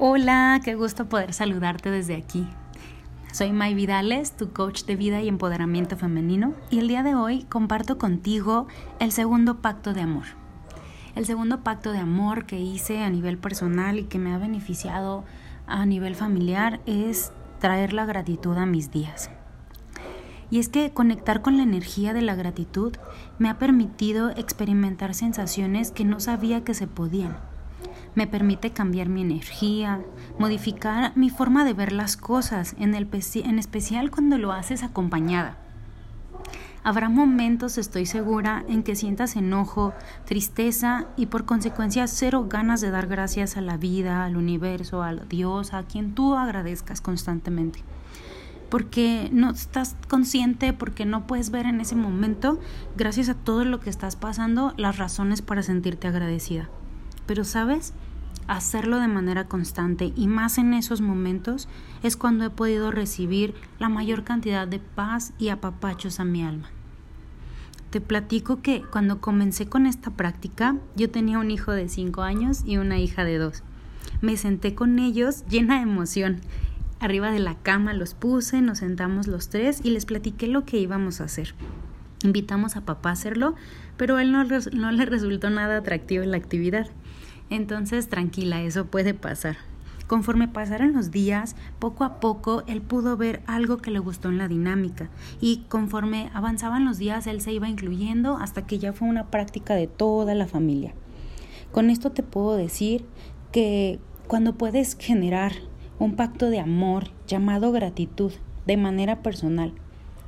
Hola, qué gusto poder saludarte desde aquí. Soy May Vidales, tu coach de vida y empoderamiento femenino, y el día de hoy comparto contigo el segundo pacto de amor. El segundo pacto de amor que hice a nivel personal y que me ha beneficiado a nivel familiar es traer la gratitud a mis días. Y es que conectar con la energía de la gratitud me ha permitido experimentar sensaciones que no sabía que se podían me permite cambiar mi energía, modificar mi forma de ver las cosas, en, el, en especial cuando lo haces acompañada. Habrá momentos, estoy segura, en que sientas enojo, tristeza y por consecuencia cero ganas de dar gracias a la vida, al universo, a Dios, a quien tú agradezcas constantemente. Porque no estás consciente, porque no puedes ver en ese momento, gracias a todo lo que estás pasando, las razones para sentirte agradecida. Pero sabes, hacerlo de manera constante y más en esos momentos es cuando he podido recibir la mayor cantidad de paz y apapachos a mi alma. Te platico que cuando comencé con esta práctica yo tenía un hijo de 5 años y una hija de 2. Me senté con ellos llena de emoción. Arriba de la cama los puse, nos sentamos los tres y les platiqué lo que íbamos a hacer. Invitamos a papá a hacerlo, pero a él no, no le resultó nada atractivo la actividad. Entonces, tranquila, eso puede pasar. Conforme pasaron los días, poco a poco él pudo ver algo que le gustó en la dinámica y conforme avanzaban los días él se iba incluyendo hasta que ya fue una práctica de toda la familia. Con esto te puedo decir que cuando puedes generar un pacto de amor llamado gratitud de manera personal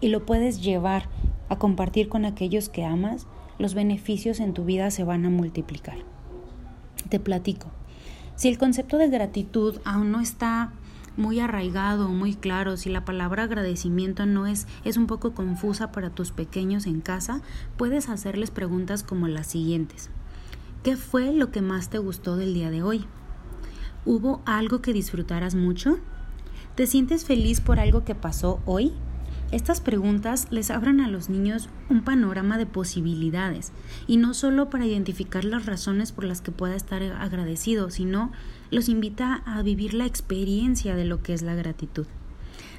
y lo puedes llevar a compartir con aquellos que amas, los beneficios en tu vida se van a multiplicar. Te platico. Si el concepto de gratitud aún no está muy arraigado, muy claro, si la palabra agradecimiento no es es un poco confusa para tus pequeños en casa, puedes hacerles preguntas como las siguientes. ¿Qué fue lo que más te gustó del día de hoy? ¿Hubo algo que disfrutaras mucho? ¿Te sientes feliz por algo que pasó hoy? Estas preguntas les abran a los niños un panorama de posibilidades y no solo para identificar las razones por las que pueda estar agradecido, sino los invita a vivir la experiencia de lo que es la gratitud.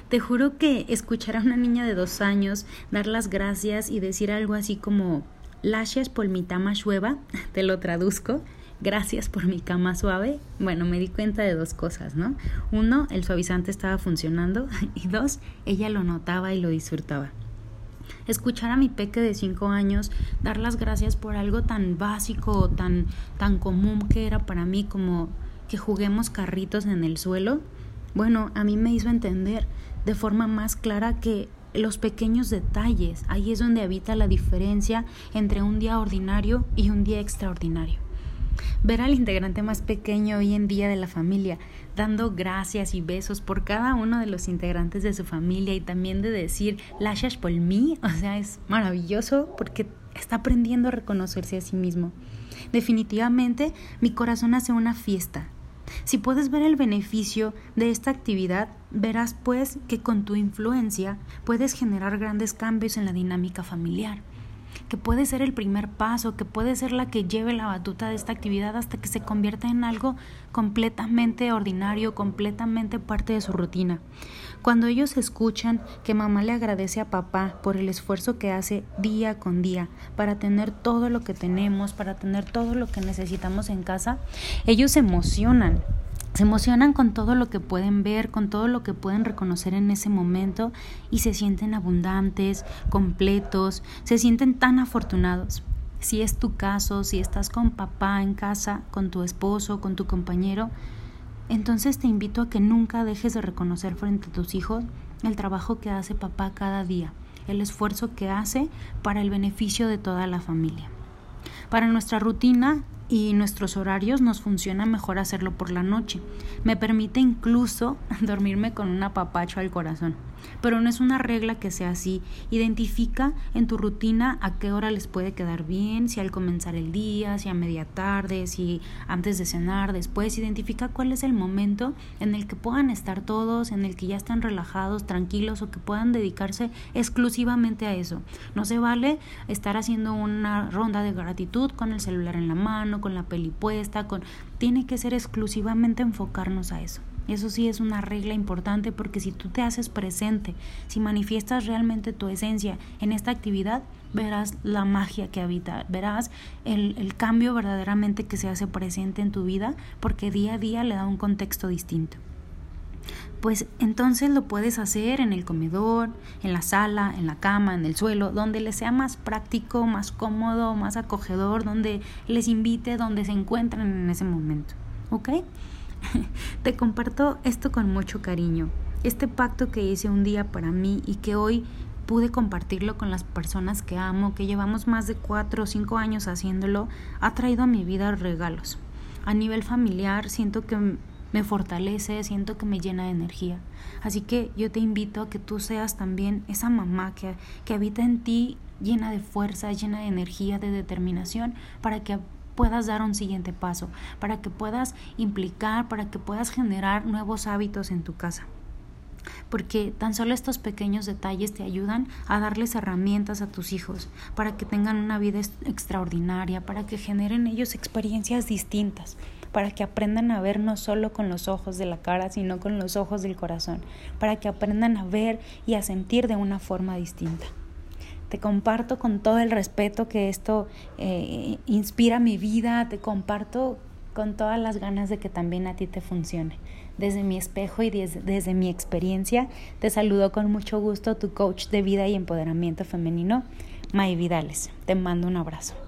Te juro que escuchar a una niña de dos años dar las gracias y decir algo así como Lashes por mi tama te lo traduzco, gracias por mi cama suave, bueno, me di cuenta de dos cosas, ¿no? Uno, el suavizante estaba funcionando y dos, ella lo notaba y lo disfrutaba. Escuchar a mi peque de cinco años dar las gracias por algo tan básico, tan, tan común que era para mí como que juguemos carritos en el suelo, bueno, a mí me hizo entender de forma más clara que los pequeños detalles, ahí es donde habita la diferencia entre un día ordinario y un día extraordinario. Ver al integrante más pequeño hoy en día de la familia, dando gracias y besos por cada uno de los integrantes de su familia y también de decir Lashash por mí, o sea, es maravilloso porque está aprendiendo a reconocerse a sí mismo. Definitivamente, mi corazón hace una fiesta. Si puedes ver el beneficio de esta actividad, verás pues que con tu influencia puedes generar grandes cambios en la dinámica familiar que puede ser el primer paso, que puede ser la que lleve la batuta de esta actividad hasta que se convierta en algo completamente ordinario, completamente parte de su rutina. Cuando ellos escuchan que mamá le agradece a papá por el esfuerzo que hace día con día para tener todo lo que tenemos, para tener todo lo que necesitamos en casa, ellos se emocionan se emocionan con todo lo que pueden ver, con todo lo que pueden reconocer en ese momento y se sienten abundantes, completos, se sienten tan afortunados. Si es tu caso, si estás con papá en casa, con tu esposo, con tu compañero, entonces te invito a que nunca dejes de reconocer frente a tus hijos el trabajo que hace papá cada día, el esfuerzo que hace para el beneficio de toda la familia. Para nuestra rutina y nuestros horarios nos funciona mejor hacerlo por la noche. Me permite incluso dormirme con un apapacho al corazón. Pero no es una regla que sea así. Identifica en tu rutina a qué hora les puede quedar bien, si al comenzar el día, si a media tarde, si antes de cenar, después. Identifica cuál es el momento en el que puedan estar todos, en el que ya están relajados, tranquilos o que puedan dedicarse exclusivamente a eso. No se vale estar haciendo una ronda de gratitud con el celular en la mano, con la peli puesta, con... Tiene que ser exclusivamente enfocarnos a eso. Eso sí es una regla importante porque si tú te haces presente, si manifiestas realmente tu esencia en esta actividad, verás la magia que habita, verás el, el, cambio verdaderamente que se hace presente en tu vida porque día a día le da un contexto distinto. Pues entonces lo puedes hacer en el comedor, en la sala, en la cama, en el suelo, donde les sea más práctico, más cómodo, más acogedor, donde les invite, donde se encuentran en ese momento. ¿Ok? Te comparto esto con mucho cariño. Este pacto que hice un día para mí y que hoy pude compartirlo con las personas que amo, que llevamos más de cuatro o cinco años haciéndolo, ha traído a mi vida regalos. A nivel familiar siento que me fortalece, siento que me llena de energía. Así que yo te invito a que tú seas también esa mamá que, que habita en ti llena de fuerza, llena de energía, de determinación, para que puedas dar un siguiente paso, para que puedas implicar, para que puedas generar nuevos hábitos en tu casa. Porque tan solo estos pequeños detalles te ayudan a darles herramientas a tus hijos para que tengan una vida extraordinaria, para que generen ellos experiencias distintas, para que aprendan a ver no solo con los ojos de la cara, sino con los ojos del corazón, para que aprendan a ver y a sentir de una forma distinta. Te comparto con todo el respeto que esto eh, inspira mi vida, te comparto con todas las ganas de que también a ti te funcione. Desde mi espejo y desde, desde mi experiencia, te saludo con mucho gusto tu coach de vida y empoderamiento femenino, May Vidales. Te mando un abrazo.